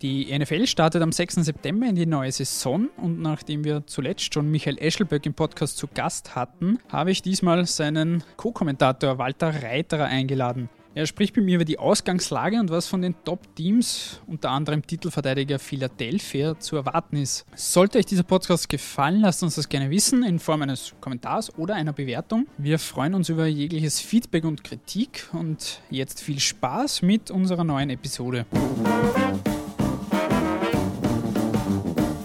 Die NFL startet am 6. September in die neue Saison und nachdem wir zuletzt schon Michael Eschelböck im Podcast zu Gast hatten, habe ich diesmal seinen Co-Kommentator Walter Reiterer eingeladen. Er spricht mit mir über die Ausgangslage und was von den Top-Teams, unter anderem Titelverteidiger Philadelphia, zu erwarten ist. Sollte euch dieser Podcast gefallen, lasst uns das gerne wissen in Form eines Kommentars oder einer Bewertung. Wir freuen uns über jegliches Feedback und Kritik und jetzt viel Spaß mit unserer neuen Episode.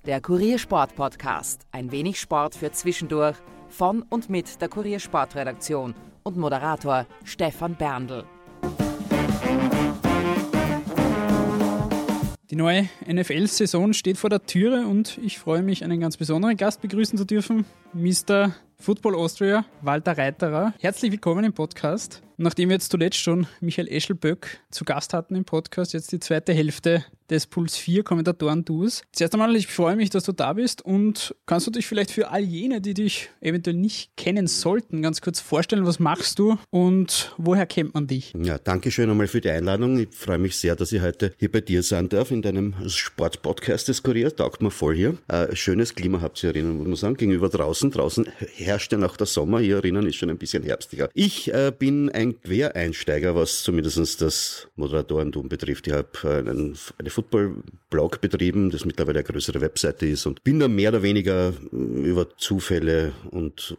Der Kuriersport Podcast. Ein wenig Sport für zwischendurch. Von und mit der Kuriersportredaktion und Moderator Stefan Berndl. Die neue NFL-Saison steht vor der Türe und ich freue mich, einen ganz besonderen Gast begrüßen zu dürfen, Mr. Football Austria, Walter Reiterer. Herzlich willkommen im Podcast. Nachdem wir jetzt zuletzt schon Michael Eschelböck zu Gast hatten im Podcast, jetzt die zweite Hälfte des Puls 4 Kommentatoren-Duos. Zuerst einmal, ich freue mich, dass du da bist und kannst du dich vielleicht für all jene, die dich eventuell nicht kennen sollten, ganz kurz vorstellen, was machst du und woher kennt man dich? Ja, danke schön einmal für die Einladung. Ich freue mich sehr, dass ich heute hier bei dir sein darf in deinem Sportpodcast des Kurier. Taugt mir voll hier. Äh, schönes Klima habt ihr erinnern, muss man sagen, gegenüber draußen. Draußen herrscht ja noch der Sommer, hier erinnern ist schon ein bisschen herbstiger. Ich äh, bin ein Quereinsteiger, was zumindest das Moderatorentum betrifft. Ich habe äh, eine Football-Blog betrieben, das mittlerweile eine größere Webseite ist und bin da mehr oder weniger äh, über Zufälle und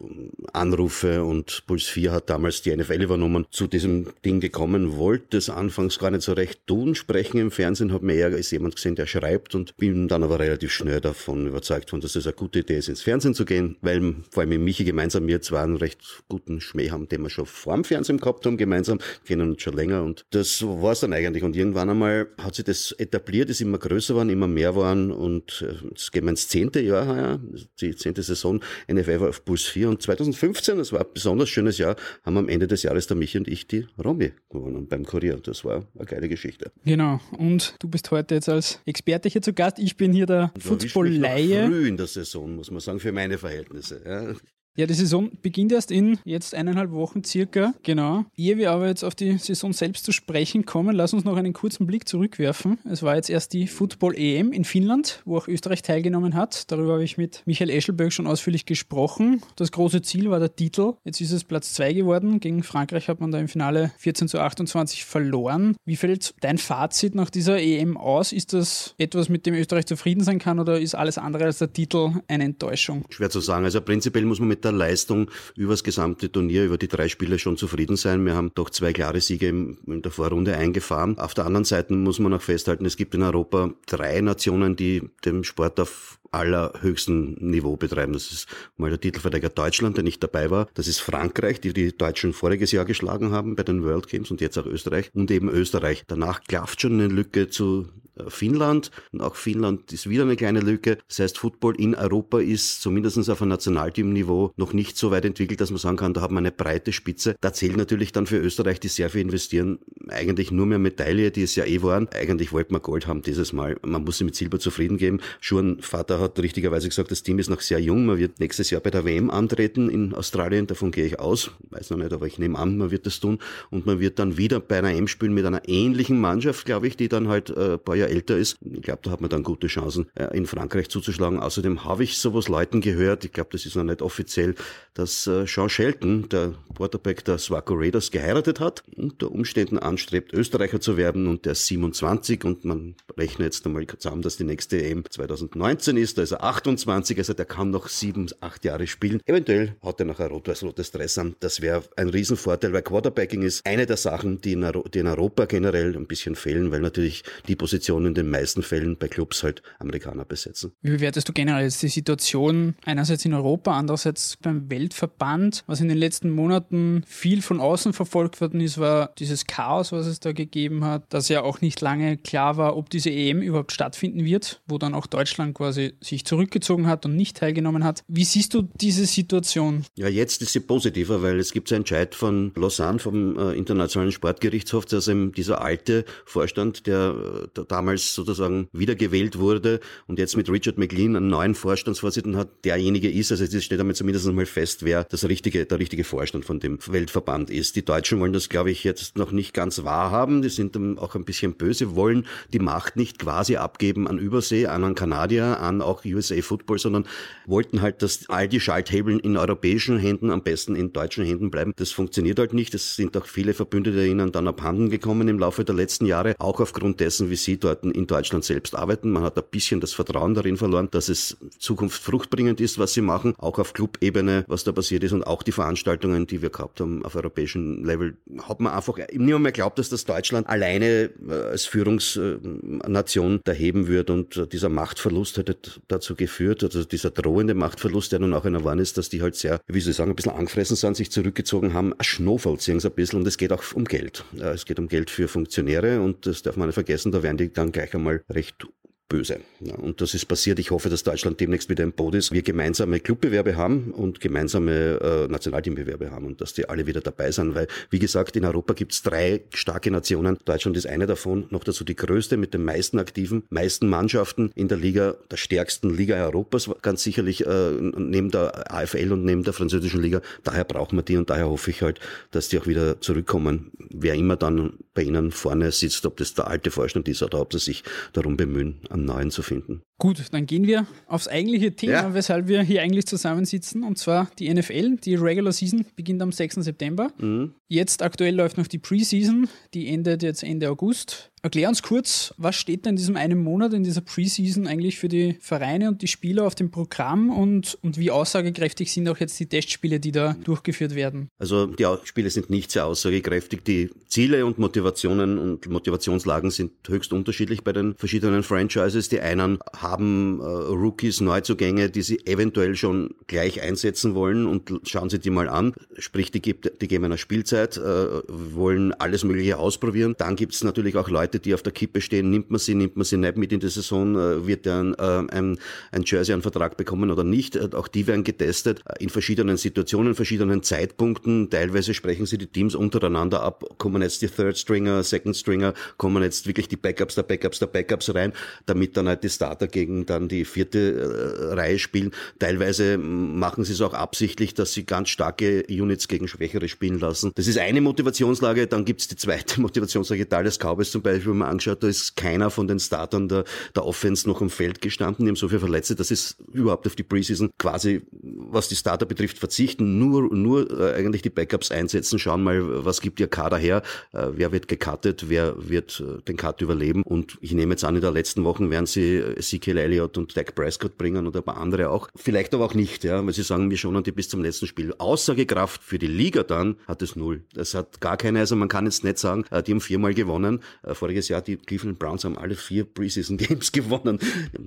Anrufe und Puls 4 hat damals die NFL übernommen, zu diesem Ding gekommen, wollte es anfangs gar nicht so recht tun, sprechen im Fernsehen, habe mir eher als jemand gesehen, der schreibt und bin dann aber relativ schnell davon überzeugt worden, dass es eine gute Idee ist, ins Fernsehen zu gehen, weil vor allem mit Michi gemeinsam wir zwar einen recht guten Schmäh haben, den wir schon vor dem Fernsehen gehabt haben, gemeinsam, kennen uns schon länger und das war es dann eigentlich. Und irgendwann einmal hat sich das etabliert, ist immer größer geworden, immer mehr waren und äh, jetzt gehen wir ins zehnte Jahr heuer, die zehnte Saison NFL war auf Puls 4 und 2015, das war ein besonders schönes Jahr, haben am Ende des Jahres der Michi und ich die Romy gewonnen beim Kurier. Das war eine geile Geschichte. Genau. Und du bist heute jetzt als Experte hier zu Gast. Ich bin hier der Football-Laie. Früh in der Saison, muss man sagen, für meine Verhältnisse. Ja. Ja, die Saison beginnt erst in jetzt eineinhalb Wochen circa. Genau. Ehe wir aber jetzt auf die Saison selbst zu sprechen kommen, lass uns noch einen kurzen Blick zurückwerfen. Es war jetzt erst die Football EM in Finnland, wo auch Österreich teilgenommen hat. Darüber habe ich mit Michael Eschelberg schon ausführlich gesprochen. Das große Ziel war der Titel. Jetzt ist es Platz 2 geworden. Gegen Frankreich hat man da im Finale 14 zu 28 verloren. Wie fällt dein Fazit nach dieser EM aus? Ist das etwas, mit dem Österreich zufrieden sein kann oder ist alles andere als der Titel eine Enttäuschung? Schwer zu sagen. Also prinzipiell muss man mit der Leistung über das gesamte Turnier, über die drei Spiele schon zufrieden sein. Wir haben doch zwei klare Siege in der Vorrunde eingefahren. Auf der anderen Seite muss man auch festhalten, es gibt in Europa drei Nationen, die den Sport auf allerhöchsten Niveau betreiben. Das ist mal der Titelverteidiger Deutschland, der nicht dabei war. Das ist Frankreich, die die Deutschen voriges Jahr geschlagen haben bei den World Games und jetzt auch Österreich und eben Österreich. Danach klafft schon eine Lücke zu Finnland und auch Finnland ist wieder eine kleine Lücke. Das heißt, Football in Europa ist zumindest auf einem Nationalteamniveau noch nicht so weit entwickelt, dass man sagen kann, da haben wir eine breite Spitze. Da zählt natürlich dann für Österreich, die sehr viel investieren, eigentlich nur mehr Medaille, die es ja eh waren. Eigentlich wollte man Gold haben dieses Mal. Man muss sich mit Silber zufrieden geben. Schon Vater hat richtigerweise gesagt, das Team ist noch sehr jung. Man wird nächstes Jahr bei der WM antreten in Australien. Davon gehe ich aus. Weiß noch nicht, aber ich nehme an, man wird das tun. Und man wird dann wieder bei einer M spielen mit einer ähnlichen Mannschaft, glaube ich, die dann halt äh, ein paar Jahre älter ist. Ich glaube, da hat man dann gute Chancen, äh, in Frankreich zuzuschlagen. Außerdem habe ich sowas Leuten gehört, ich glaube, das ist noch nicht offiziell, dass äh, Sean Shelton, der Quarterback der Swaco Raiders, geheiratet hat, unter Umständen anstrebt, Österreicher zu werden und der ist 27 und man rechnet jetzt einmal zusammen, dass die nächste EM 2019 ist, da ist er 28, also der kann noch sieben, acht Jahre spielen. Eventuell hat er noch ein rot-weiß-rotes Dress an. Das wäre ein Riesenvorteil, weil Quarterbacking ist eine der Sachen, die in, die in Europa generell ein bisschen fehlen, weil natürlich die Position in den meisten Fällen bei Clubs halt Amerikaner besetzen. Wie bewertest du generell jetzt die Situation einerseits in Europa, andererseits beim Weltverband? Was in den letzten Monaten viel von außen verfolgt worden ist, war dieses Chaos, was es da gegeben hat, dass ja auch nicht lange klar war, ob diese EM überhaupt stattfinden wird, wo dann auch Deutschland quasi sich zurückgezogen hat und nicht teilgenommen hat. Wie siehst du diese Situation? Ja, jetzt ist sie positiver, weil es gibt einen Entscheid von Lausanne, vom äh, Internationalen Sportgerichtshof, dass eben dieser alte Vorstand, der, der damals sozusagen wiedergewählt wurde und jetzt mit Richard McLean einen neuen Vorstandsvorsitzenden hat, derjenige ist, also es steht damit zumindest einmal fest, wer das richtige, der richtige Vorstand von dem Weltverband ist. Die Deutschen wollen das, glaube ich, jetzt noch nicht ganz ganz wahrhaben. Die sind auch ein bisschen böse, wollen die Macht nicht quasi abgeben an Übersee, an einen Kanadier, an auch USA Football, sondern wollten halt, dass all die Schalthebeln in europäischen Händen, am besten in deutschen Händen bleiben. Das funktioniert halt nicht. Es sind auch viele Verbündete ihnen dann abhanden gekommen im Laufe der letzten Jahre, auch aufgrund dessen, wie sie dort in Deutschland selbst arbeiten. Man hat ein bisschen das Vertrauen darin verloren, dass es Zukunft fruchtbringend ist, was sie machen, auch auf Clubebene, was da passiert ist und auch die Veranstaltungen, die wir gehabt haben auf europäischen Level, hat man einfach niemand mehr glaubt, dass das Deutschland alleine äh, als Führungsnation da heben wird und äh, dieser Machtverlust hätte dazu geführt, also dieser drohende Machtverlust, der nun auch einer war ist, dass die halt sehr, wie soll ich sagen, ein bisschen angefressen sind, sich zurückgezogen haben, schnoffelt sie ein bisschen und es geht auch um Geld. Es geht um Geld für Funktionäre und das darf man nicht vergessen, da werden die dann gleich einmal recht böse. Und das ist passiert. Ich hoffe, dass Deutschland demnächst wieder im Boot ist. Wir gemeinsame Clubbewerbe haben und gemeinsame äh, Nationalteambewerbe haben und dass die alle wieder dabei sind. Weil, wie gesagt, in Europa gibt es drei starke Nationen. Deutschland ist eine davon, noch dazu die größte mit den meisten aktiven, meisten Mannschaften in der Liga, der stärksten Liga Europas, ganz sicherlich äh, neben der AFL und neben der französischen Liga. Daher brauchen wir die und daher hoffe ich halt, dass die auch wieder zurückkommen. Wer immer dann bei ihnen vorne sitzt, ob das der alte Vorstand ist oder ob sie sich darum bemühen, neuen zu finden. Gut, dann gehen wir aufs eigentliche Thema, ja. weshalb wir hier eigentlich zusammensitzen, und zwar die NFL. Die Regular Season beginnt am 6. September. Mhm. Jetzt aktuell läuft noch die Preseason, die endet jetzt Ende August. Erklär uns kurz, was steht denn in diesem einen Monat in dieser Preseason eigentlich für die Vereine und die Spieler auf dem Programm und, und wie aussagekräftig sind auch jetzt die Testspiele, die da durchgeführt werden? Also die Spiele sind nicht sehr aussagekräftig. Die Ziele und Motivationen und Motivationslagen sind höchst unterschiedlich bei den verschiedenen Franchises. Die einen haben äh, Rookies, Neuzugänge, die sie eventuell schon gleich einsetzen wollen und schauen sie die mal an. Sprich, die, gibt, die geben einer Spielzeit, äh, wollen alles Mögliche ausprobieren. Dann gibt es natürlich auch Leute, die auf der Kippe stehen, nimmt man sie, nimmt man sie nicht mit in die Saison, äh, wird der äh, ein, ein Jersey einen Vertrag bekommen oder nicht. Äh, auch die werden getestet in verschiedenen Situationen, verschiedenen Zeitpunkten. Teilweise sprechen sie die Teams untereinander ab, kommen jetzt die Third Stringer, Second Stringer, kommen jetzt wirklich die Backups der Backups der Backups rein, damit dann halt die Starter gegen dann die vierte Reihe spielen. Teilweise machen sie es auch absichtlich, dass sie ganz starke Units gegen Schwächere spielen lassen. Das ist eine Motivationslage. Dann gibt es die zweite Motivationslage. Dallas Cowboys zum Beispiel, wenn man angeschaut, da ist keiner von den Startern der, der Offense noch am Feld gestanden. Die haben so viele Verletzte, dass es überhaupt auf die Preseason quasi, was die Starter betrifft, verzichten. Nur, nur äh, eigentlich die Backups einsetzen. Schauen mal, was gibt ihr Kader her? Äh, wer wird gecuttet? Wer wird äh, den Cut überleben? Und ich nehme jetzt an, in der letzten Wochen werden sie Ezekiel Elliott und Dak Prescott bringen und ein paar andere auch. Vielleicht aber auch nicht, ja, weil sie sagen, wir schonen die bis zum letzten Spiel. Aussagekraft für die Liga dann hat es null. Das hat gar keine, also man kann jetzt nicht sagen, äh, die haben viermal gewonnen. Äh, voriges Jahr, die Cleveland Browns haben alle vier Preseason Games gewonnen,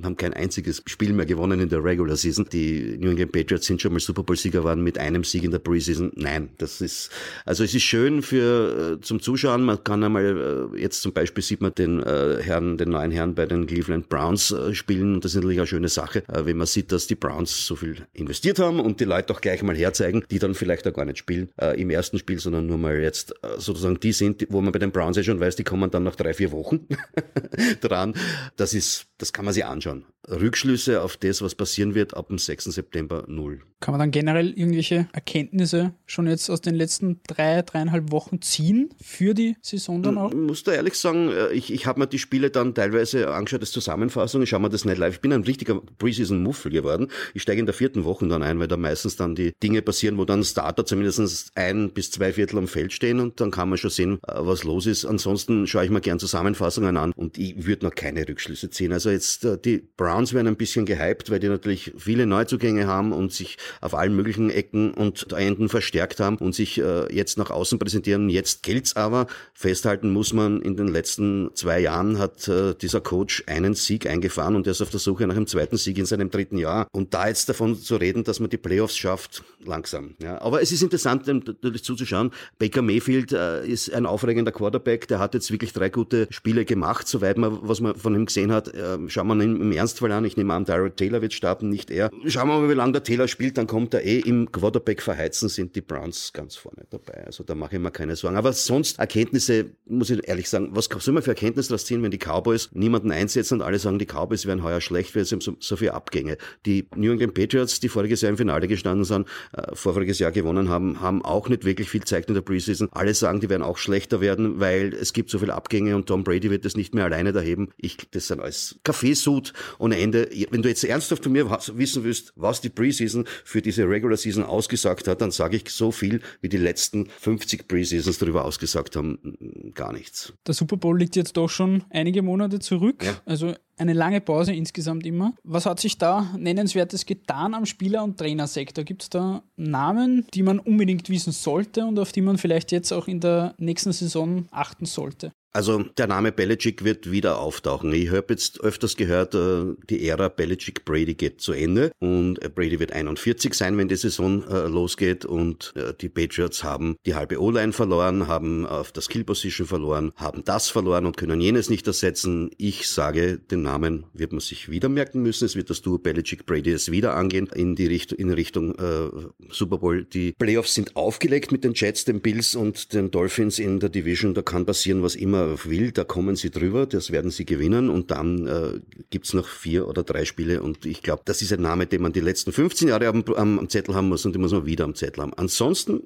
haben kein einziges Spiel mehr gewonnen in der Regular Season. Die New England Patriots sind schon mal Super Bowl Sieger waren mit einem Sieg in der Preseason. Nein, das ist, also es ist schön für, äh, zum Zuschauen. Man kann einmal, jetzt zum Beispiel sieht man den Herrn, den neuen Herrn bei den Cleveland Browns spielen und das ist natürlich eine schöne Sache, wenn man sieht, dass die Browns so viel investiert haben und die Leute auch gleich mal herzeigen, die dann vielleicht auch gar nicht spielen äh, im ersten Spiel, sondern nur mal jetzt äh, sozusagen die sind, wo man bei den Browns ja schon weiß, die kommen dann nach drei, vier Wochen dran. Das ist, das kann man sich anschauen. Rückschlüsse auf das, was passieren wird ab dem 6. September null. Kann man dann generell irgendwelche Erkenntnisse schon jetzt aus den letzten drei, dreieinhalb Wochen ziehen für die Saison dann auch? Ich muss da ehrlich sagen, äh, ich, ich habe mir die Spiele dann teilweise angeschaut als Zusammenfassung, ich schaue mir das nicht live. Ich bin ein richtiger Preseason-Muffel geworden. Ich steige in der vierten Woche dann ein, weil da meistens dann die Dinge passieren, wo dann Starter zumindest ein bis zwei Viertel am Feld stehen und dann kann man schon sehen, äh, was los ist. Ansonsten schaue ich mir gern Zusammenfassungen an und ich würde noch keine Rückschlüsse ziehen. Also jetzt äh, die Browns werden ein bisschen gehypt, weil die natürlich viele Neuzugänge haben und sich auf allen möglichen Ecken und Enden verstärkt haben und sich äh, jetzt nach außen präsentieren. Jetzt gilt's aber. Festhalten muss man, in den letzten zwei Jahren hat dieser Coach einen Sieg eingefahren und er ist auf der Suche nach einem zweiten Sieg in seinem dritten Jahr. Und da jetzt davon zu reden, dass man die Playoffs schafft, langsam. Ja. Aber es ist interessant, natürlich zuzuschauen. Baker Mayfield äh, ist ein aufregender Quarterback, der hat jetzt wirklich drei gute Spiele gemacht, soweit man, was man von ihm gesehen hat. Äh, schauen wir ihn im Ernstfall an, ich nehme an, Tyrod Taylor wird starten, nicht er. Schauen wir mal, wie lange der Taylor spielt, dann kommt er eh im Quarterback verheizen, sind die Browns ganz vorne dabei. Also da mache ich mir keine Sorgen. Aber sonst Erkenntnisse, muss ich ehrlich sagen, was soll man für Erkenntnisse daraus ziehen, wenn die Cowboys niemanden einsetzen und alle sagen, die Cowboys werden heuer schlecht, weil sie so, so viele Abgänge. Die New England Patriots, die voriges Jahr im Finale gestanden sind, äh, vorvoriges Jahr gewonnen haben, haben auch nicht wirklich viel Zeit in der Preseason. Alle sagen, die werden auch schlechter werden, weil es gibt so viele Abgänge und Tom Brady wird das nicht mehr alleine erheben. Ich, das sind alles Kaffeesud ohne Ende. Wenn du jetzt ernsthaft von mir wissen willst, was die Preseason für diese Regular Season ausgesagt hat, dann sage ich so viel, wie die letzten 50 Preseasons darüber ausgesagt haben, gar nichts. Der Super Bowl liegt jetzt doch schon einige Monate zurück. Ja. Also eine lange Pause insgesamt immer. Was hat sich da nennenswertes getan am Spieler- und Trainersektor? Gibt es da Namen, die man unbedingt wissen sollte und auf die man vielleicht jetzt auch in der nächsten Saison achten sollte? Also der Name Belichick wird wieder auftauchen. Ich habe jetzt öfters gehört, äh, die Ära Belichick-Brady geht zu Ende und äh, Brady wird 41 sein, wenn die Saison äh, losgeht und die Patriots haben die halbe O-Line verloren, haben auf der Skill-Position verloren, haben das verloren und können jenes nicht ersetzen. Ich sage, den Namen wird man sich wieder merken müssen. Es wird das Duo Belichick-Brady es wieder angehen in die Richtung, in Richtung äh, Super Bowl. Die Playoffs sind aufgelegt mit den Jets, den Bills und den Dolphins in der Division. Da kann passieren, was immer will, da kommen sie drüber, das werden sie gewinnen und dann äh, gibt's noch vier oder drei Spiele und ich glaube, das ist ein Name, den man die letzten 15 Jahre am, am, am Zettel haben muss und den muss man wieder am Zettel haben. Ansonsten,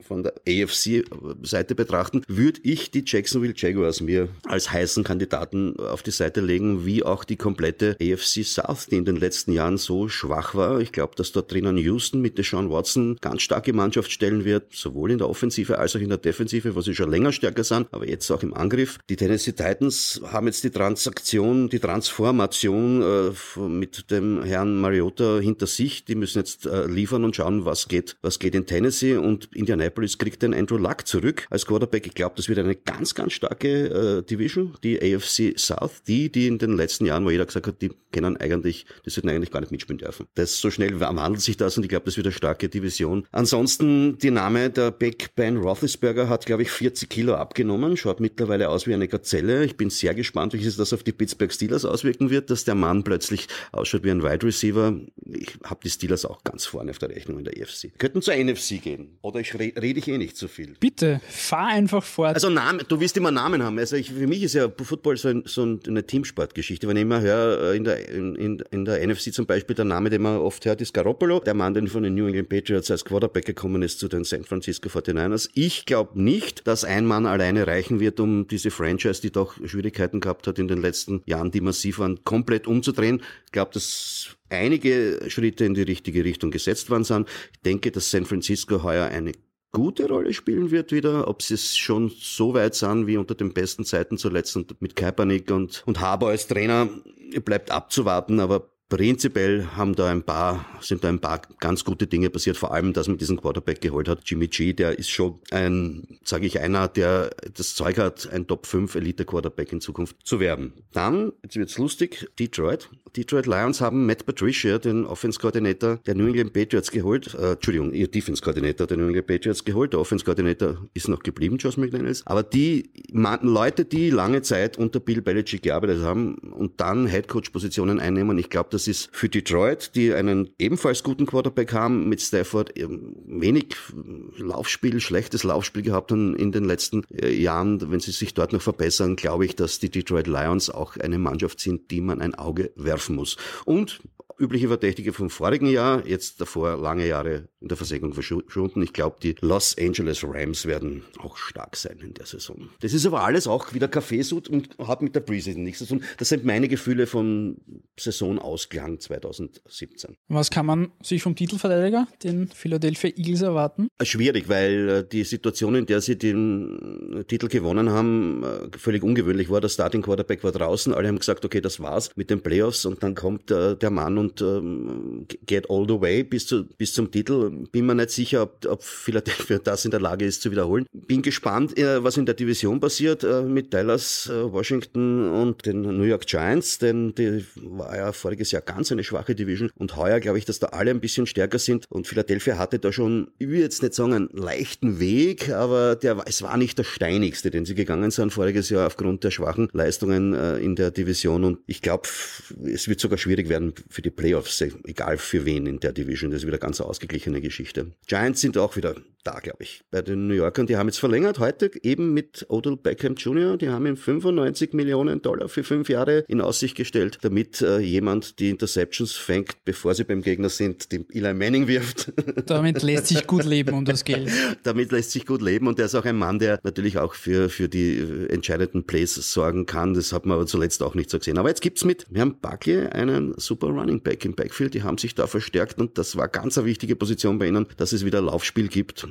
von der AFC-Seite betrachten, würde ich die Jacksonville Jaguars mir als heißen Kandidaten auf die Seite legen, wie auch die komplette AFC South, die in den letzten Jahren so schwach war. Ich glaube, dass dort drinnen Houston mit Deshaun Watson ganz starke Mannschaft stellen wird, sowohl in der Offensive als auch in der Defensive, wo sie schon länger stärker sind, aber jetzt auch im Angriff. Die Tennessee Titans haben jetzt die Transaktion, die Transformation äh, mit dem Herrn Mariota hinter sich. Die müssen jetzt äh, liefern und schauen, was geht, was geht in Tennessee und Indianapolis kriegt den Andrew Luck zurück als Quarterback. Ich glaube, das wird eine ganz, ganz starke äh, Division, die AFC South, die, die in den letzten Jahren, wo jeder gesagt hat, die kennen eigentlich, die sollten eigentlich gar nicht mitspielen dürfen. Das so schnell wandelt sich das und ich glaube, das wird eine starke Division. Ansonsten die Name der Big Ben Roethlisberger hat, glaube ich, 40 Kilo abgenommen, schaut mittlerweile mittlerweile aus wie eine Gazelle. Ich bin sehr gespannt, wie sich das auf die Pittsburgh Steelers auswirken wird, dass der Mann plötzlich ausschaut wie ein Wide Receiver. Ich habe die Steelers auch ganz vorne auf der Rechnung in der EFC. Wir könnten zur NFC gehen. Oder ich rede ich eh nicht so viel. Bitte, fahr einfach fort. Also Namen, du willst immer Namen haben. Also ich, für mich ist ja Football so, ein, so eine Teamsportgeschichte. Wenn ich immer höre, äh, in der, in, in, in der NFC zum Beispiel, der Name, den man oft hört, ist Garoppolo. Der Mann, der von den New England Patriots als Quarterback gekommen ist zu den San Francisco 49ers. Ich glaube nicht, dass ein Mann alleine reichen wird, um diese Franchise, die doch Schwierigkeiten gehabt hat in den letzten Jahren, die massiv waren, komplett umzudrehen. Ich glaube, dass einige Schritte in die richtige Richtung gesetzt worden sind. Ich denke, dass San Francisco heuer eine gute Rolle spielen wird wieder, ob sie es schon so weit sind wie unter den besten Zeiten zuletzt und mit Kaepernick und, und Haber als Trainer, bleibt abzuwarten, aber Prinzipiell haben da ein paar, sind da ein paar ganz gute Dinge passiert, vor allem, dass man diesen Quarterback geholt hat. Jimmy G, der ist schon ein, sage ich, einer, der das Zeug hat, ein Top 5 Elite Quarterback in Zukunft zu werden. Dann, jetzt wird's lustig, Detroit. Detroit Lions haben Matt Patricia, den Offense-Koordinator der New England Patriots geholt, äh, Entschuldigung, ihr Defense-Koordinator der New England Patriots geholt. Der Offense-Koordinator ist noch geblieben, Josh McDaniels. Aber die Leute, die lange Zeit unter Bill Belichick gearbeitet haben und dann Headcoach-Positionen einnehmen, ich glaube, das ist für Detroit, die einen ebenfalls guten Quarterback haben, mit Stafford wenig Laufspiel, schlechtes Laufspiel gehabt haben in den letzten äh, Jahren. Wenn sie sich dort noch verbessern, glaube ich, dass die Detroit Lions auch eine Mannschaft sind, die man ein Auge werfen muss. Und übliche Verdächtige vom vorigen Jahr, jetzt davor lange Jahre in der Versenkung verschwunden. Ich glaube, die Los Angeles Rams werden auch stark sein in der Saison. Das ist aber alles auch wieder Kaffeesud und hat mit der Preseason nichts zu tun. Das sind meine Gefühle vom Saisonausklang 2017. Was kann man sich vom Titelverteidiger, den Philadelphia Eagles, erwarten? Schwierig, weil äh, die Situation, in der sie den Titel gewonnen haben, äh, völlig ungewöhnlich war. Der Starting Quarterback war draußen. Alle haben gesagt, okay, das war's mit den Playoffs und dann kommt äh, der Mann und und ähm, get all the way bis, zu, bis zum Titel. Bin mir nicht sicher, ob, ob Philadelphia das in der Lage ist zu wiederholen. Bin gespannt, äh, was in der Division passiert äh, mit Dallas, äh, Washington und den New York Giants, denn die war ja voriges Jahr ganz eine schwache Division und heuer glaube ich, dass da alle ein bisschen stärker sind und Philadelphia hatte da schon, ich will jetzt nicht sagen einen leichten Weg, aber der, es war nicht der steinigste, den sie gegangen sind voriges Jahr aufgrund der schwachen Leistungen äh, in der Division und ich glaube, es wird sogar schwierig werden für die Playoffs, egal für wen in der Division, das ist wieder ganz ausgeglichene Geschichte. Giants sind auch wieder da, glaube ich, bei den New Yorkern. Die haben jetzt verlängert heute eben mit Odell Beckham Jr. Die haben ihm 95 Millionen Dollar für fünf Jahre in Aussicht gestellt, damit äh, jemand die Interceptions fängt, bevor sie beim Gegner sind, den Eli Manning wirft. Damit lässt sich gut leben um das Geld. Damit lässt sich gut leben und der ist auch ein Mann, der natürlich auch für, für die äh, entscheidenden Plays sorgen kann. Das hat man aber zuletzt auch nicht so gesehen. Aber jetzt gibt's mit, wir haben Buckley, einen super Running Back im Backfield, die haben sich da verstärkt und das war ganz eine wichtige Position bei ihnen, dass es wieder Laufspiel gibt.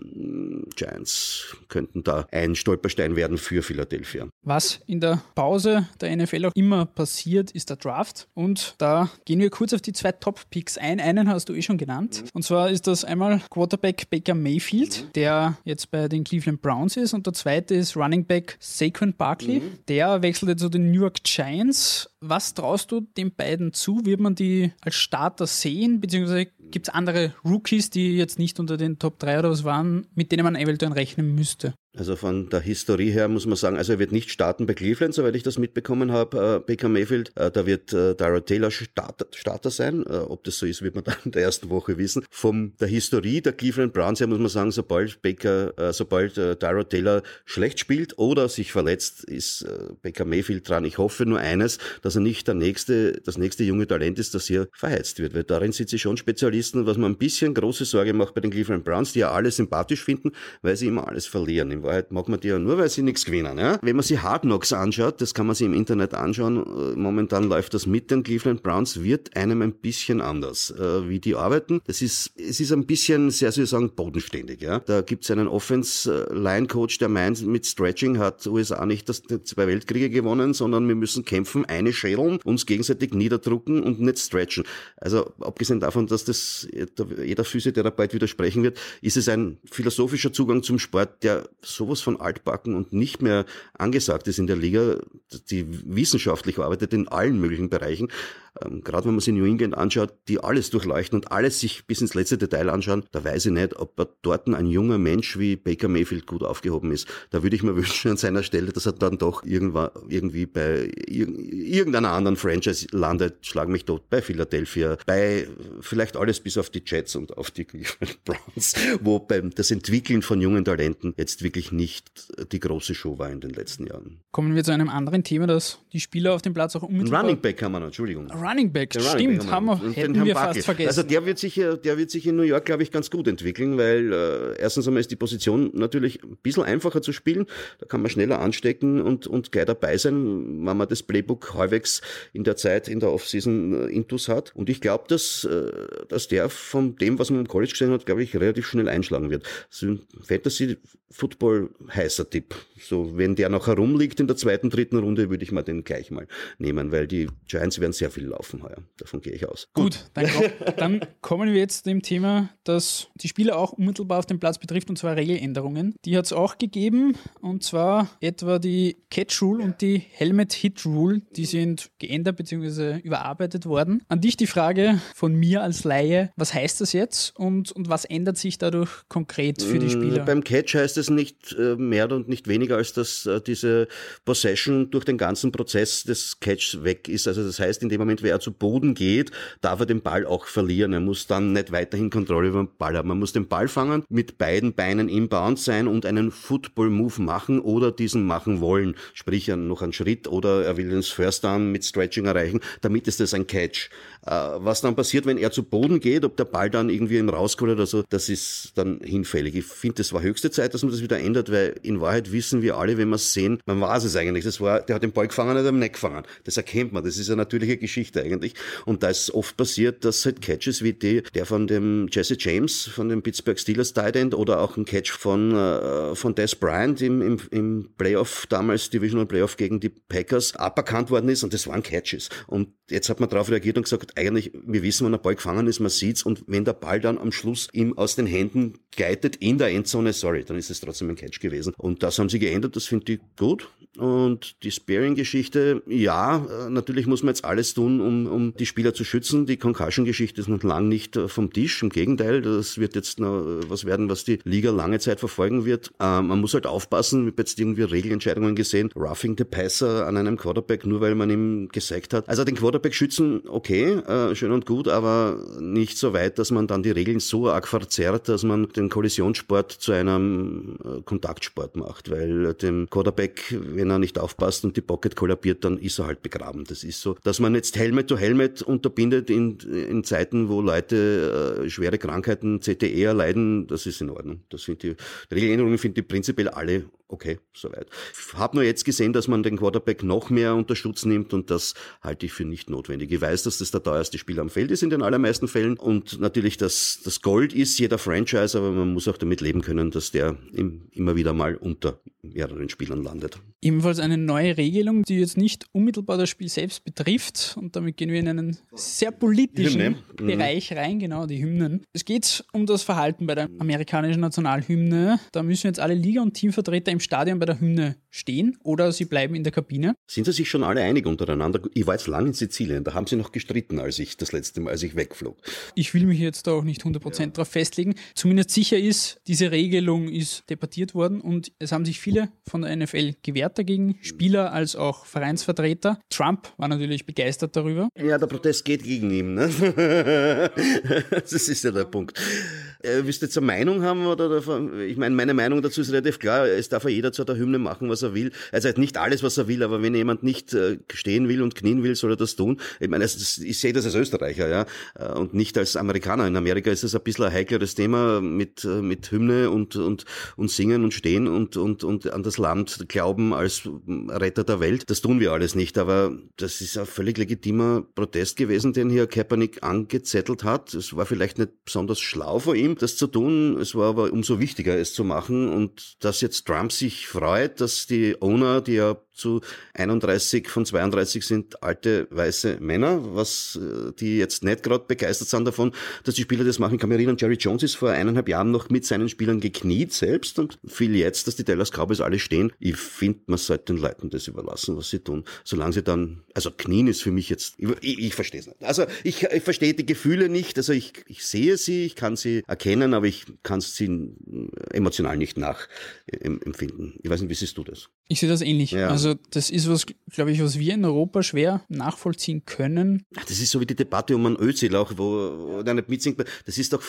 Giants könnten da ein Stolperstein werden für Philadelphia. Was in der Pause der NFL auch immer passiert, ist der Draft. Und da gehen wir kurz auf die zwei Top-Picks ein. Einen hast du eh schon genannt. Und zwar ist das einmal Quarterback Baker Mayfield, der jetzt bei den Cleveland Browns ist. Und der zweite ist Running Back Saquon Barkley. Mhm. Der wechselte zu den New York Giants. Was traust du den beiden zu? Wird man die als Starter sehen? Beziehungsweise gibt es andere Rookies, die jetzt nicht unter den Top 3 oder was waren, mit denen man eventuell rechnen müsste? Also von der Historie her muss man sagen, also er wird nicht starten bei Cleveland, soweit ich das mitbekommen habe, äh, Baker Mayfield. Äh, da wird äh, Dara Taylor Starter, Starter sein. Äh, ob das so ist, wird man dann in der ersten Woche wissen. Von der Historie der Cleveland Browns her muss man sagen, sobald Baker, äh, sobald äh, Dara Taylor schlecht spielt oder sich verletzt, ist äh, Baker Mayfield dran. Ich hoffe nur eines, dass er nicht der nächste, das nächste junge Talent ist, das hier verheizt wird, weil darin sind sie schon Spezialisten, was man ein bisschen große Sorge macht bei den Cleveland Browns, die ja alle sympathisch finden, weil sie immer alles verlieren. Im Wahrheit mag man die ja nur, weil sie nichts gewinnen. Ja? Wenn man sich Hard Knocks anschaut, das kann man sich im Internet anschauen, äh, momentan läuft das mit den Cleveland Browns, wird einem ein bisschen anders, äh, wie die arbeiten. Das ist, es ist ein bisschen, sehr soll ich sagen, bodenständig. Ja? Da gibt es einen Offense-Line-Coach, der meint, mit Stretching hat USA nicht das, zwei Weltkriege gewonnen, sondern wir müssen kämpfen, eine schädeln, uns gegenseitig niederdrucken und nicht stretchen. Also abgesehen davon, dass das jeder Physiotherapeut widersprechen wird, ist es ein philosophischer Zugang zum Sport, der sowas von altbacken und nicht mehr angesagt ist in der Liga, die wissenschaftlich arbeitet in allen möglichen Bereichen ähm, gerade wenn man sich New England anschaut, die alles durchleuchten und alles sich bis ins letzte Detail anschauen, da weiß ich nicht, ob dort ein junger Mensch wie Baker Mayfield gut aufgehoben ist. Da würde ich mir wünschen an seiner Stelle, dass er dann doch irgendwann, irgendwie bei irgendeiner anderen Franchise landet, schlag mich tot, bei Philadelphia, bei vielleicht alles bis auf die Jets und auf die Cleveland Browns, wo beim das Entwickeln von jungen Talenten jetzt wirklich nicht die große Show war in den letzten Jahren. Kommen wir zu einem anderen Thema, das die Spieler auf dem Platz auch unmittelbar... Running Back wir noch, Entschuldigung. Running Back, der stimmt, Running haben wir, hätten wir fast vergessen. Also der wird sich, der wird sich in New York, glaube ich, ganz gut entwickeln, weil äh, erstens einmal ist die Position natürlich ein bisschen einfacher zu spielen. Da kann man schneller anstecken und, und gleich dabei sein, wenn man das Playbook halbwegs in der Zeit, in der Offseason äh, intus hat. Und ich glaube, dass, äh, dass der von dem, was man im College gesehen hat, glaube ich, relativ schnell einschlagen wird. Also Fantasy Football heißer Tipp. So, wenn der noch herumliegt in der zweiten, dritten Runde, würde ich mal den gleich mal nehmen, weil die Giants werden sehr viel laufen heuer. Davon gehe ich aus. Gut, dann, dann, kommen wir jetzt zu dem Thema, das die Spieler auch unmittelbar auf dem Platz betrifft, und zwar Regeländerungen. Die hat es auch gegeben, und zwar etwa die Catch Rule und die Helmet Hit Rule. Die sind geändert bzw. überarbeitet worden. An dich die Frage von mir als Laie, was heißt das jetzt und, und was ändert sich dadurch konkret für die mm, Spieler? Beim Catch heißt es nicht äh, mehr und nicht weniger, als dass äh, diese Possession durch den ganzen Prozess des Catch weg ist. Also das heißt, in dem Moment, wer er zu Boden geht, darf er den Ball auch verlieren. Er muss dann nicht weiterhin Kontrolle über den Ball haben. Man muss den Ball fangen, mit beiden Beinen im Bound sein und einen Football-Move machen oder diesen machen wollen. Sprich, noch einen Schritt oder er will den First Down mit Stretching erreichen. Damit ist das ein Catch. Äh, was dann passiert, wenn er zu Boden geht, ob der Ball dann irgendwie ihm rauskommt oder so, das ist dann hinfällig. Ich finde, es war höchste Zeit, dass man das wieder ändert, weil in Wahrheit wissen wir alle, wenn wir es sehen, man weiß es eigentlich. Das war, der hat den Ball gefangen, hat den Neck gefangen. Das erkennt man. Das ist eine natürliche Geschichte eigentlich. Und da ist oft passiert, dass halt Catches wie die, der von dem Jesse James, von dem Pittsburgh Steelers Tight End oder auch ein Catch von, äh, von Des Bryant im, im, im Playoff, damals Divisional Playoff gegen die Packers, aberkannt worden ist und das waren Catches. Und Jetzt hat man darauf reagiert und gesagt, eigentlich, wir wissen, wenn der Ball gefangen ist, man sieht's und wenn der Ball dann am Schluss ihm aus den Händen gleitet in der Endzone, sorry, dann ist es trotzdem ein Catch gewesen. Und das haben sie geändert, das finde ich gut. Und die Sparing-Geschichte, ja, äh, natürlich muss man jetzt alles tun, um, um die Spieler zu schützen. Die Concussion-Geschichte ist noch lang nicht äh, vom Tisch. Im Gegenteil, das wird jetzt noch äh, was werden, was die Liga lange Zeit verfolgen wird. Ähm, man muss halt aufpassen, ich habe jetzt irgendwie Regelentscheidungen gesehen, roughing the passer an einem Quarterback, nur weil man ihm gesagt hat. Also den Quarterback schützen, okay, äh, schön und gut, aber nicht so weit, dass man dann die Regeln so arg verzerrt, dass man den Kollisionssport zu einem äh, Kontaktsport macht, weil dem Quarterback, wenn er nicht aufpasst und die Pocket kollabiert, dann ist er halt begraben. Das ist so. Dass man jetzt Helmet to Helmet unterbindet in, in Zeiten, wo Leute äh, schwere Krankheiten, CTE erleiden, das ist in Ordnung. Das sind die, die Regeländerungen finde ich prinzipiell alle okay, soweit. Ich habe nur jetzt gesehen, dass man den Quarterback noch mehr unter Schutz nimmt und das halte ich für nicht notwendig. Ich weiß, dass das der teuerste Spieler am Feld ist in den allermeisten Fällen und natürlich das, das Gold ist jeder Franchise, aber man muss auch damit leben können, dass der immer wieder mal unter mehreren Spielern landet. Ebenfalls eine neue Regelung, die jetzt nicht unmittelbar das Spiel selbst betrifft und damit gehen wir in einen sehr politischen. Mhm. Bereich rein, genau, die Hymnen. Es geht um das Verhalten bei der amerikanischen Nationalhymne. Da müssen jetzt alle Liga- und Teamvertreter im Stadion bei der Hymne stehen oder sie bleiben in der Kabine. Sind sie sich schon alle einig untereinander? Ich war jetzt lang in Sizilien, da haben sie noch gestritten, als ich das letzte Mal, als ich wegflog. Ich will mich jetzt da auch nicht 100% ja. drauf festlegen. Zumindest sicher ist, diese Regelung ist debattiert worden und es haben sich viele von der NFL gewehrt dagegen, Spieler als auch Vereinsvertreter. Trump war natürlich begeistert darüber. Ja, der Protest geht gegen ihn. Ne? das ist ja der Punkt. Äh, willst du jetzt eine Meinung haben? Oder, ich meine, meine Meinung dazu ist relativ klar. Es darf ja jeder zu der Hymne machen, was er will. Also halt nicht alles, was er will, aber wenn jemand nicht äh, stehen will und knien will, soll er das tun. Ich meine, das, ich sehe das als Österreicher, ja, äh, und nicht als Amerikaner. In Amerika ist es ein bisschen ein heikleres Thema mit, äh, mit Hymne und, und, und Singen und Stehen und, und, und an das Land glauben als Retter der Welt. Das tun wir alles nicht, aber das ist ein völlig legitimer Protest gewesen, den hier Kaepernick angezettelt hat. Es war vielleicht nicht besonders schlau von ihm, das zu tun. Es war aber umso wichtiger, es zu machen und dass jetzt Trump sich freut, dass die Owner, die ja zu 31 von 32 sind alte weiße Männer, was äh, die jetzt nicht gerade begeistert sind davon, dass die Spieler das machen. Ich kann mich erinnern, Jerry Jones ist vor eineinhalb Jahren noch mit seinen Spielern gekniet selbst und fiel jetzt, dass die Dallas Cowboys alle stehen. Ich finde, man sollte den Leuten das überlassen, was sie tun. Solange sie dann, also knien ist für mich jetzt, ich, ich, ich verstehe es nicht. Also ich, ich verstehe die Gefühle nicht, also ich, ich sehe sie, ich kann sie erkennen, aber ich kann sie emotional nicht nachempfinden. Ich weiß nicht, wie siehst du das? Ich sehe das ähnlich. Ja. Also das ist was, glaube ich, was wir in Europa schwer nachvollziehen können. Das ist so wie die Debatte um einen Özil auch, wo, wo der nicht mitsingt. Das ist doch,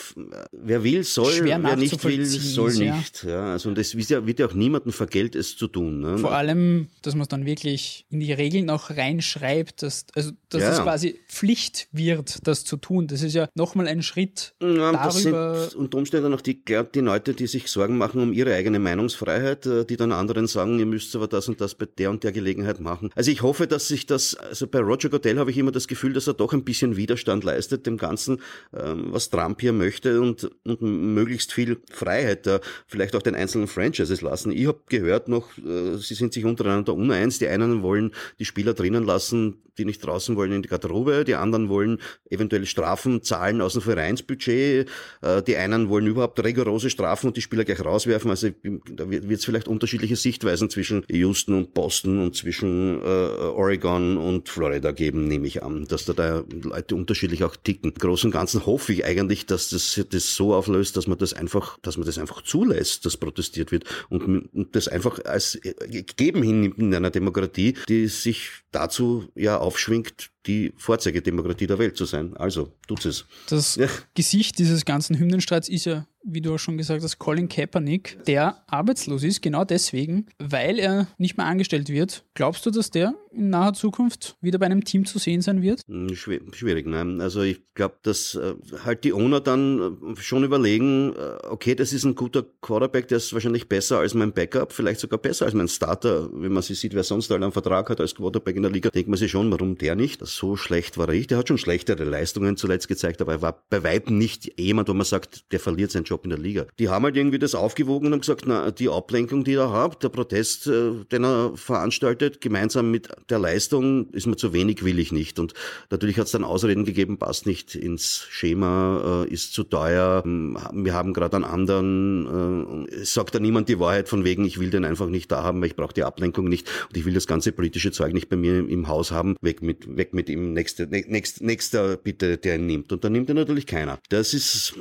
wer will, soll, schwer wer nicht will, soll ja. nicht. Ja, also und es wird ja, wird ja auch niemandem vergelt, es zu tun. Ne? Vor allem, dass man es dann wirklich in die Regeln auch reinschreibt, dass, also, dass ja. es quasi Pflicht wird, das zu tun. Das ist ja nochmal ein Schritt ja, darüber. Das sind unter Umständen auch die, die Leute, die sich Sorgen machen um ihre eigene Meinungsfreiheit, äh, die dann anderen sagen, ihr müsst müsst aber das und das bei der und der Gelegenheit machen. Also ich hoffe, dass sich das, also bei Roger Goodell habe ich immer das Gefühl, dass er doch ein bisschen Widerstand leistet dem Ganzen, ähm, was Trump hier möchte und, und möglichst viel Freiheit da vielleicht auch den einzelnen Franchises lassen. Ich habe gehört noch, äh, sie sind sich untereinander uneins. Die einen wollen die Spieler drinnen lassen, die nicht draußen wollen in die Garderobe, die anderen wollen eventuell Strafen zahlen aus dem Vereinsbudget, äh, die einen wollen überhaupt rigorose Strafen und die Spieler gleich rauswerfen. Also da wird es vielleicht unterschiedliche Sichtweisen zwischen Houston und Boston und zwischen äh, Oregon und Florida geben, nehme ich an, dass da, da Leute unterschiedlich auch ticken. Im Großen und Ganzen hoffe ich eigentlich, dass das, das so auflöst, dass man das einfach, dass man das einfach zulässt, dass protestiert wird und, und das einfach als gegeben hinnimmt in einer Demokratie, die sich dazu ja aufschwingt, die Vorzeigedemokratie der Welt zu sein. Also, tut es. Das ja. Gesicht dieses ganzen Hymnenstreits ist ja wie du auch schon gesagt hast, Colin Kaepernick, der arbeitslos ist, genau deswegen, weil er nicht mehr angestellt wird. Glaubst du, dass der in naher Zukunft wieder bei einem Team zu sehen sein wird? Hm, schwierig, nein. Also ich glaube, dass äh, halt die Owner dann äh, schon überlegen, äh, okay, das ist ein guter Quarterback, der ist wahrscheinlich besser als mein Backup, vielleicht sogar besser als mein Starter. Wenn man sich sieht, wer sonst einen Vertrag hat als Quarterback in der Liga, denkt man sich schon, warum der nicht? So schlecht war er nicht. Der hat schon schlechtere Leistungen zuletzt gezeigt, aber er war bei weitem nicht jemand, wo man sagt, der verliert seinen Job in der Liga. Die haben halt irgendwie das aufgewogen und gesagt, na, die Ablenkung, die er hat, der Protest, den er veranstaltet, gemeinsam mit der Leistung ist mir zu wenig, will ich nicht. Und natürlich hat es dann Ausreden gegeben, passt nicht ins Schema, äh, ist zu teuer. Ähm, wir haben gerade einen anderen, äh, es sagt da niemand die Wahrheit von wegen, ich will den einfach nicht da haben, weil ich brauche die Ablenkung nicht und ich will das ganze politische Zeug nicht bei mir im Haus haben. Weg mit, weg mit ihm, nächster, nächster, nächster bitte, der ihn nimmt. Und dann nimmt er natürlich keiner. Das ist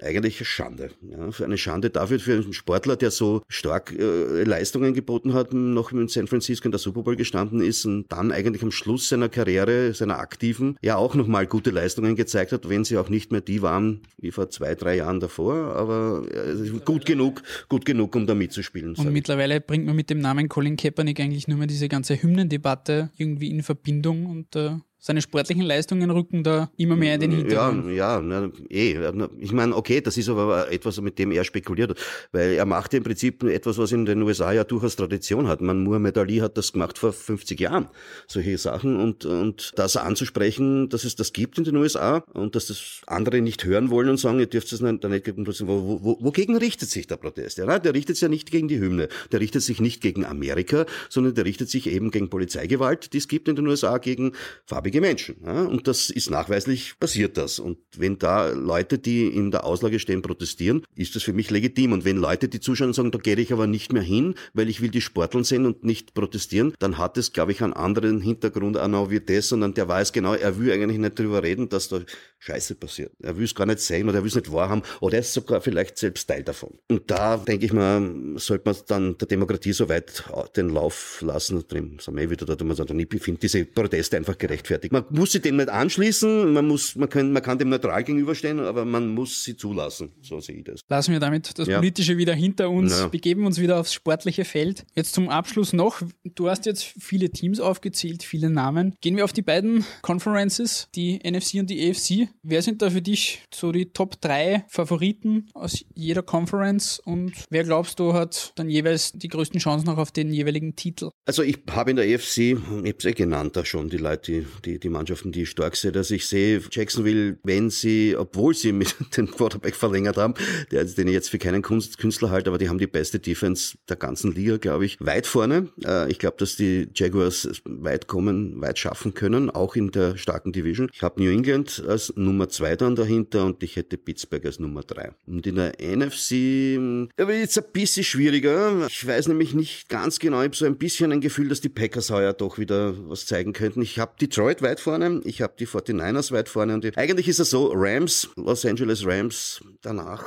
eigentlich eine Schande. Ja, für eine Schande dafür, für einen Sportler, der so stark äh, Leistungen geboten hat, noch in San Francisco in der Super Bowl gestanden ist und dann eigentlich am Schluss seiner Karriere, seiner aktiven, ja auch nochmal gute Leistungen gezeigt hat, wenn sie auch nicht mehr die waren wie vor zwei, drei Jahren davor, aber äh, gut genug, gut genug, um da mitzuspielen. Und mittlerweile bringt man mit dem Namen Colin Kaepernick eigentlich nur mehr diese ganze Hymnendebatte irgendwie in Verbindung und äh, seine sportlichen Leistungen rücken da immer mehr in den Hintergrund. Ja, ja, na, eh. Ich meine, okay, das ist aber etwas, mit dem er spekuliert, weil er macht im Prinzip etwas, was in den USA ja durchaus Tradition hat. Man, Muhammad Ali hat das gemacht vor 50 Jahren, solche Sachen und, und das anzusprechen, dass es das gibt in den USA und dass das andere nicht hören wollen und sagen, ihr dürft es nicht, nicht wo, wo, wogegen richtet sich der Protest? Ja, der richtet sich ja nicht gegen die Hymne, der richtet sich nicht gegen Amerika, sondern der richtet sich eben gegen Polizeigewalt, die es gibt in den USA gegen farbige gläubige Menschen. Ja? Und das ist nachweislich passiert das. Und wenn da Leute, die in der Auslage stehen, protestieren, ist das für mich legitim. Und wenn Leute, die zuschauen und sagen, da gehe ich aber nicht mehr hin, weil ich will die Sporteln sehen und nicht protestieren, dann hat es, glaube ich, einen anderen Hintergrund auch noch wie das, sondern der weiß genau, er will eigentlich nicht darüber reden, dass da Scheiße passiert. Er will es gar nicht sehen oder er will es nicht wahrhaben oder er ist sogar vielleicht selbst Teil davon. Und da denke ich mal, sollte man dann der Demokratie so weit den Lauf lassen. Drin sind wir wieder da, wo man ich finde diese Proteste einfach gerechtfertigt fertig. Man muss sich dem nicht anschließen, man muss, man kann, man kann dem neutral gegenüberstehen, aber man muss sie zulassen. So sehe ich das. Lassen wir damit das ja. Politische wieder hinter uns, ja. begeben uns wieder aufs sportliche Feld. Jetzt zum Abschluss noch, du hast jetzt viele Teams aufgezählt, viele Namen. Gehen wir auf die beiden Conferences, die NFC und die AFC. Wer sind da für dich so die Top 3 Favoriten aus jeder Conference und wer glaubst du hat dann jeweils die größten Chancen noch auf den jeweiligen Titel? Also ich habe in der AFC, ich habe es eh genannt da schon, die Leute, die, die die, die Mannschaften, die stark sind. Also ich sehe Jacksonville, wenn sie, obwohl sie mit dem Quarterback verlängert haben, der, den ich jetzt für keinen Künstler halte, aber die haben die beste Defense der ganzen Liga, glaube ich, weit vorne. Äh, ich glaube, dass die Jaguars weit kommen, weit schaffen können, auch in der starken Division. Ich habe New England als Nummer zwei dann dahinter und ich hätte Pittsburgh als Nummer drei. Und in der NFC, da wird jetzt ein bisschen schwieriger. Ich weiß nämlich nicht ganz genau, ich habe so ein bisschen ein Gefühl, dass die Packers heuer doch wieder was zeigen könnten. Ich habe Detroit weit vorne, ich habe die 49ers weit vorne und eigentlich ist es so, Rams, Los Angeles Rams, danach,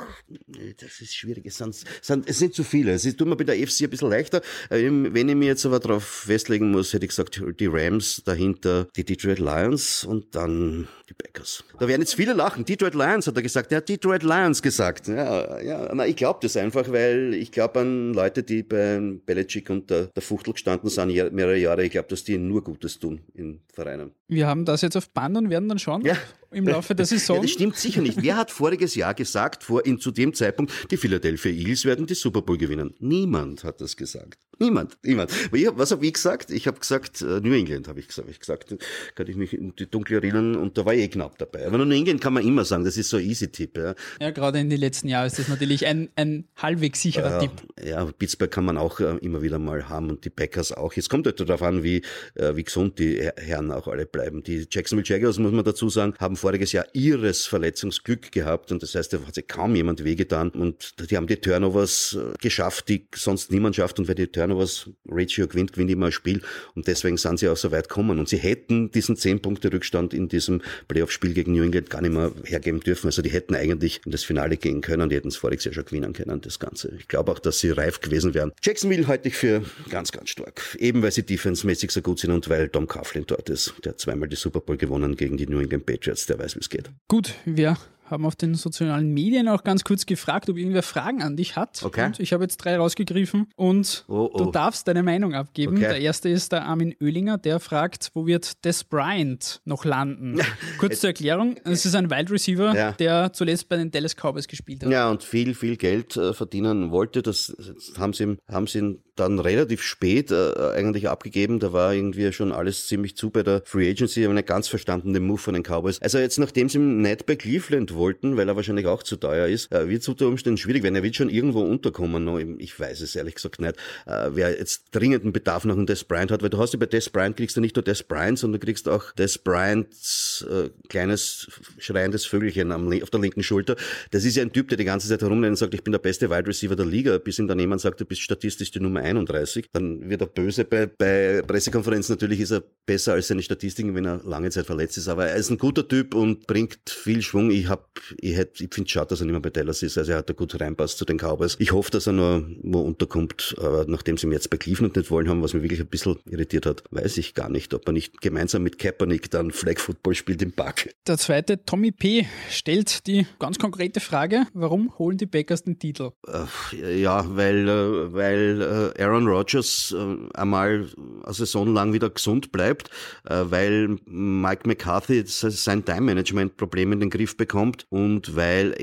das ist schwierig, es sind, es sind zu viele. Es tut mir bei der FC ein bisschen leichter. Ähm, wenn ich mir jetzt aber darauf festlegen muss, hätte ich gesagt, die Rams, dahinter die Detroit Lions und dann die Packers. Da werden jetzt viele lachen. Detroit Lions hat er gesagt. Er hat Detroit Lions gesagt. Ja, ja, na, ich glaube das einfach, weil ich glaube an Leute, die bei Belichick und der, der Fuchtel gestanden sind mehrere Jahre. Ich glaube, dass die nur Gutes tun in Vereinen. Wir haben das jetzt auf Band und werden dann schauen ja. im Laufe der Saison. Ja, das stimmt sicher nicht. Wer hat voriges Jahr gesagt, vor in, zu dem Zeitpunkt, die Philadelphia Eagles werden die Super Bowl gewinnen? Niemand hat das gesagt. Niemand, niemand. was habe ich gesagt? Ich habe gesagt, äh, New England habe ich gesagt. Ich gesagt, kann ich mich in die Dunkle erinnern und da war ich eh knapp dabei. Aber New England kann man immer sagen, das ist so ein easy Tipp. Ja, ja gerade in den letzten Jahren ist das natürlich ein, ein halbwegs sicherer äh, Tipp. Ja, Pittsburgh kann man auch äh, immer wieder mal haben und die Packers auch. Jetzt kommt halt darauf an, wie, äh, wie gesund die Herren auch alle bleiben. Die Jacksonville Jaguars, muss man dazu sagen, haben voriges Jahr ihres Verletzungsglück gehabt und das heißt, da hat sich kaum jemand wehgetan und die haben die Turnovers äh, geschafft, die sonst niemand schafft und wer die Turnovers Ratio gewinnt, gewinnt immer ein Spiel. Und deswegen sind sie auch so weit gekommen. Und sie hätten diesen 10 Punkte Rückstand in diesem Playoff-Spiel gegen New England gar nicht mehr hergeben dürfen. Also die hätten eigentlich in das Finale gehen können. Die hätten es voriges Jahr schon gewinnen können, das Ganze. Ich glaube auch, dass sie reif gewesen wären. Jacksonville halte ich für ganz, ganz stark. Eben weil sie defensemäßig so gut sind und weil Tom Coughlin dort ist. Der zweimal die Super Bowl gewonnen gegen die New England Patriots. Der weiß, wie es geht. Gut, wir haben auf den sozialen Medien auch ganz kurz gefragt, ob irgendwer Fragen an dich hat. Okay. Und ich habe jetzt drei rausgegriffen und oh, oh. du darfst deine Meinung abgeben. Okay. Der erste ist der Armin Oehlinger, der fragt, wo wird Des Bryant noch landen? Kurz zur Erklärung, es ist ein Wide Receiver, ja. der zuletzt bei den Dallas Cowboys gespielt hat. Ja, und viel, viel Geld äh, verdienen wollte. Das haben sie, haben sie dann relativ spät äh, eigentlich abgegeben. Da war irgendwie schon alles ziemlich zu bei der Free Agency. Ich habe nicht ganz verstanden, den Move von den Cowboys. Also jetzt, nachdem sie ihn nicht bei Cleveland wollten, weil er wahrscheinlich auch zu teuer ist, äh, wird es unter Umständen schwierig werden. Er wird schon irgendwo unterkommen. Ich weiß es ehrlich gesagt nicht. Äh, wer jetzt dringenden Bedarf nach einem Des Bryant hat, weil du hast ja bei Des Bryant kriegst du nicht nur Des Bryant, sondern du kriegst auch Des Bryants äh, kleines schreiendes Vögelchen am, auf der linken Schulter. Das ist ja ein Typ, der die ganze Zeit herumrennt und sagt, ich bin der beste Wide Receiver der Liga, bis ihm dann jemand sagt, du bist statistisch die Nummer 31. Dann wird er böse bei, bei Pressekonferenzen. Natürlich ist er besser als seine Statistiken, wenn er lange Zeit verletzt ist. Aber er ist ein guter Typ und bringt viel Schwung. Ich hab, ich ich finde es schade, dass er nicht mehr bei Dallas ist. Also er hat da gut reinpasst zu den Cowboys. Ich hoffe, dass er nur wo unterkommt. Aber nachdem sie ihn jetzt bei Cleveland nicht wollen haben, was mich wirklich ein bisschen irritiert hat, weiß ich gar nicht, ob er nicht gemeinsam mit Kaepernick dann Flag Football spielt im Park. Der zweite, Tommy P., stellt die ganz konkrete Frage, warum holen die Packers den Titel? Äh, ja, weil, äh, weil äh, Aaron Rodgers einmal eine Saison lang wieder gesund bleibt, weil Mike McCarthy sein Time-Management-Problem in den Griff bekommt und weil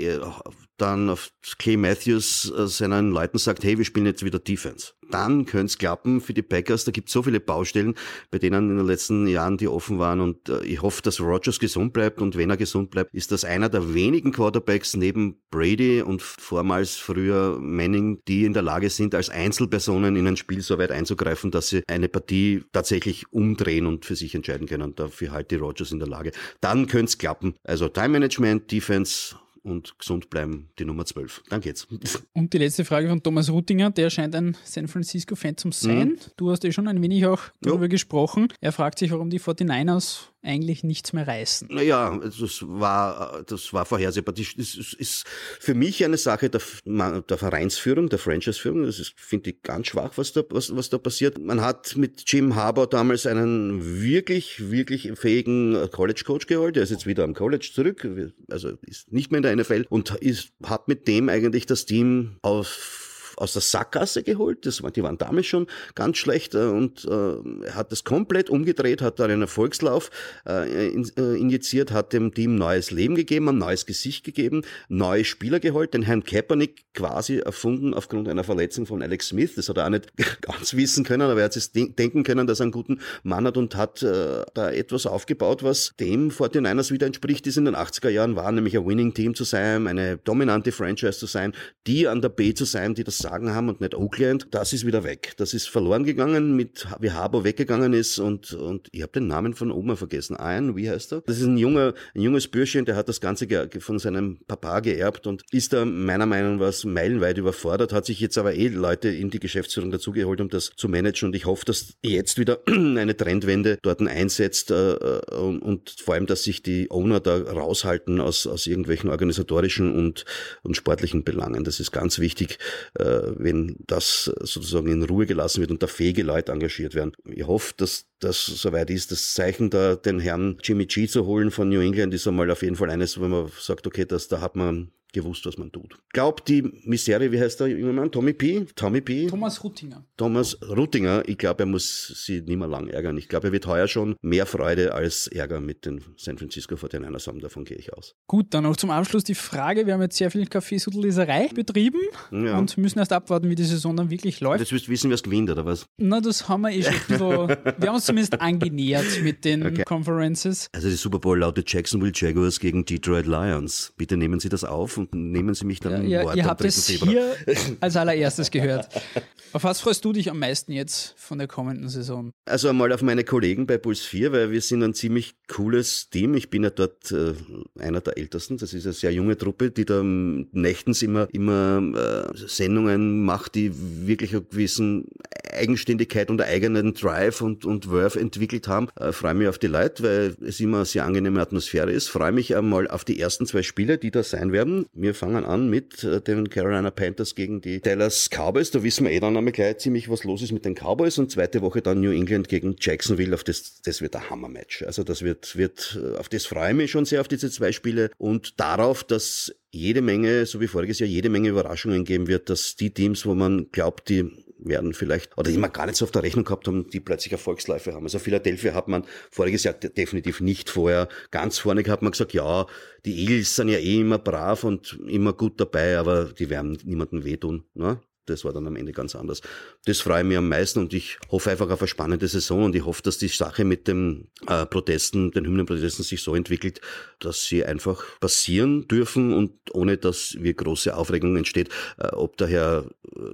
dann auf Clay Matthews äh, seinen Leuten sagt, hey, wir spielen jetzt wieder Defense. Dann könnte es klappen für die Packers. Da gibt es so viele Baustellen, bei denen in den letzten Jahren die offen waren. Und äh, ich hoffe, dass Rogers gesund bleibt. Und wenn er gesund bleibt, ist das einer der wenigen Quarterbacks neben Brady und vormals früher Manning, die in der Lage sind, als Einzelpersonen in ein Spiel so weit einzugreifen, dass sie eine Partie tatsächlich umdrehen und für sich entscheiden können. Dafür halt die Rogers in der Lage. Dann könnte es klappen. Also Time Management, Defense, und gesund bleiben, die Nummer 12. Dann geht's. Und die letzte Frage von Thomas Rutinger, der scheint ein San Francisco-Fan zu sein. Mhm. Du hast eh schon ein wenig auch darüber jo. gesprochen. Er fragt sich, warum die 49ers eigentlich nichts mehr reißen. Naja, das war, das war vorhersehbar. Das ist, für mich eine Sache der, der Vereinsführung, der Franchise-Führung. Das finde ich, ganz schwach, was da, was, was da passiert. Man hat mit Jim Harbour damals einen wirklich, wirklich fähigen College-Coach geholt. Der ist jetzt wieder am College zurück, also ist nicht mehr in der NFL und ist, hat mit dem eigentlich das Team auf aus der Sackgasse geholt. Das, die waren damals schon ganz schlecht äh, und äh, hat das komplett umgedreht, hat da einen Erfolgslauf äh, in, äh, injiziert, hat dem Team neues Leben gegeben, ein neues Gesicht gegeben, neue Spieler geholt, den Herrn Kaepernick quasi erfunden aufgrund einer Verletzung von Alex Smith. Das hat er auch nicht ganz wissen können, aber er hat sich denken können, dass er einen guten Mann hat und hat äh, da etwas aufgebaut, was dem 49ers wieder entspricht, die es in den 80er Jahren war, nämlich ein Winning-Team zu sein, eine dominante Franchise zu sein, die an der B zu sein, die das Sagen haben und nicht Oakland, das ist wieder weg. Das ist verloren gegangen, mit wie Harbour weggegangen ist und, und ich habe den Namen von Oma vergessen. Ian, wie heißt er? Das ist ein junger, ein junges Bürschchen, der hat das Ganze von seinem Papa geerbt und ist da meiner Meinung nach meilenweit überfordert, hat sich jetzt aber eh Leute in die Geschäftsführung dazugeholt, um das zu managen und ich hoffe, dass jetzt wieder eine Trendwende dort einsetzt äh, äh, und, und vor allem, dass sich die Owner da raushalten aus, aus irgendwelchen organisatorischen und, und sportlichen Belangen. Das ist ganz wichtig, äh, wenn das sozusagen in Ruhe gelassen wird und da fähige Leute engagiert werden. Ich hoffe, dass das soweit ist. Das Zeichen da, den Herrn Jimmy G zu holen von New England, ist einmal auf jeden Fall eines, wenn man sagt, okay, das, da hat man gewusst, was man tut. Glaubt die Misere, wie heißt der junge Mann? Tommy P? Tommy P? Thomas Ruttinger. Thomas Ruttinger. Ich glaube, er muss sie nicht mehr lang ärgern. Ich glaube, er wird heuer schon mehr Freude als Ärger mit den San Francisco 49ers haben. Davon gehe ich aus. Gut, dann noch zum Abschluss die Frage. Wir haben jetzt sehr viel Kaffeesudleserei betrieben ja. und müssen erst abwarten, wie die Saison dann wirklich läuft. Jetzt willst du wissen, wer es gewinnt, oder was? Na, das haben wir eh schon so, wir haben uns zumindest angenähert mit den okay. Conferences. Also die Super Bowl lautet Jacksonville Jaguars gegen Detroit Lions. Bitte nehmen Sie das auf und nehmen Sie mich dann ja, ja, Ihr habt es hier als allererstes gehört. Auf was freust du dich am meisten jetzt von der kommenden Saison? Also einmal auf meine Kollegen bei Puls 4, weil wir sind ein ziemlich cooles Team. Ich bin ja dort äh, einer der Ältesten. Das ist eine sehr junge Truppe, die da nächtens immer, immer äh, Sendungen macht, die wirklich eine gewissen Eigenständigkeit und eigenen Drive und, und Worth entwickelt haben. Äh, freue mich auf die Leute, weil es immer eine sehr angenehme Atmosphäre ist. Freue mich einmal auf die ersten zwei Spiele, die da sein werden. Wir fangen an mit äh, den Carolina Panthers gegen die Dallas Cowboys. Da wissen wir eh dann einmal gleich ziemlich, was los ist mit den Cowboys. Und zweite Woche dann New England gegen Jacksonville. Auf das, das wird ein Hammermatch. Also das wird, wird, äh, auf das freue ich mich schon sehr, auf diese zwei Spiele. Und darauf, dass jede Menge, so wie voriges Jahr, jede Menge Überraschungen geben wird, dass die Teams, wo man glaubt, die werden vielleicht, oder die man gar nicht so auf der Rechnung gehabt haben, die plötzlich Erfolgsläufe haben. Also Philadelphia hat man voriges Jahr definitiv nicht vorher ganz vorne gehabt. Man gesagt, ja, die Eagles sind ja eh immer brav und immer gut dabei, aber die werden niemandem wehtun. Ne? Das war dann am Ende ganz anders. Das freue ich mich am meisten und ich hoffe einfach auf eine spannende Saison und ich hoffe, dass die Sache mit den äh, Protesten, den Hymnenprotesten sich so entwickelt, dass sie einfach passieren dürfen und ohne dass wir große Aufregung entsteht. Äh, ob der Herr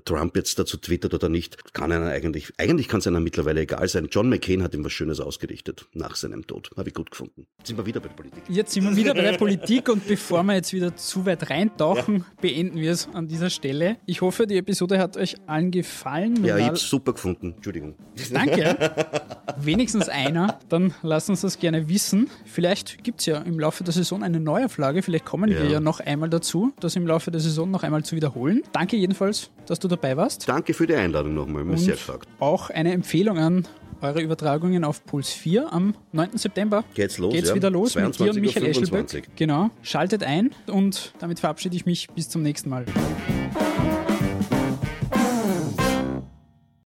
Trump jetzt dazu twittert oder nicht, kann einer eigentlich, eigentlich kann es einer mittlerweile egal sein. John McCain hat ihm was Schönes ausgerichtet nach seinem Tod. Habe ich gut gefunden. Jetzt sind wir wieder bei der Politik. Jetzt sind wir wieder bei der Politik und bevor wir jetzt wieder zu weit reintauchen, ja. beenden wir es an dieser Stelle. Ich hoffe, die Episode hat euch allen gefallen. Ja, ich habe es super gefunden. Entschuldigung. Danke. Wenigstens einer. Dann lasst uns das gerne wissen. Vielleicht gibt es ja im Laufe der Saison eine Neuauflage. Vielleicht kommen ja. wir ja noch einmal dazu, das im Laufe der Saison noch einmal zu wiederholen. Danke jedenfalls, dass du dabei warst. Danke für die Einladung nochmal. Mir sehr gefragt. Auch eine Empfehlung an eure Übertragungen auf Puls 4 am 9. September. Geht's los, Geht's ja. wieder los mit dir und Michael Eschelböck. Genau. Schaltet ein und damit verabschiede ich mich bis zum nächsten Mal.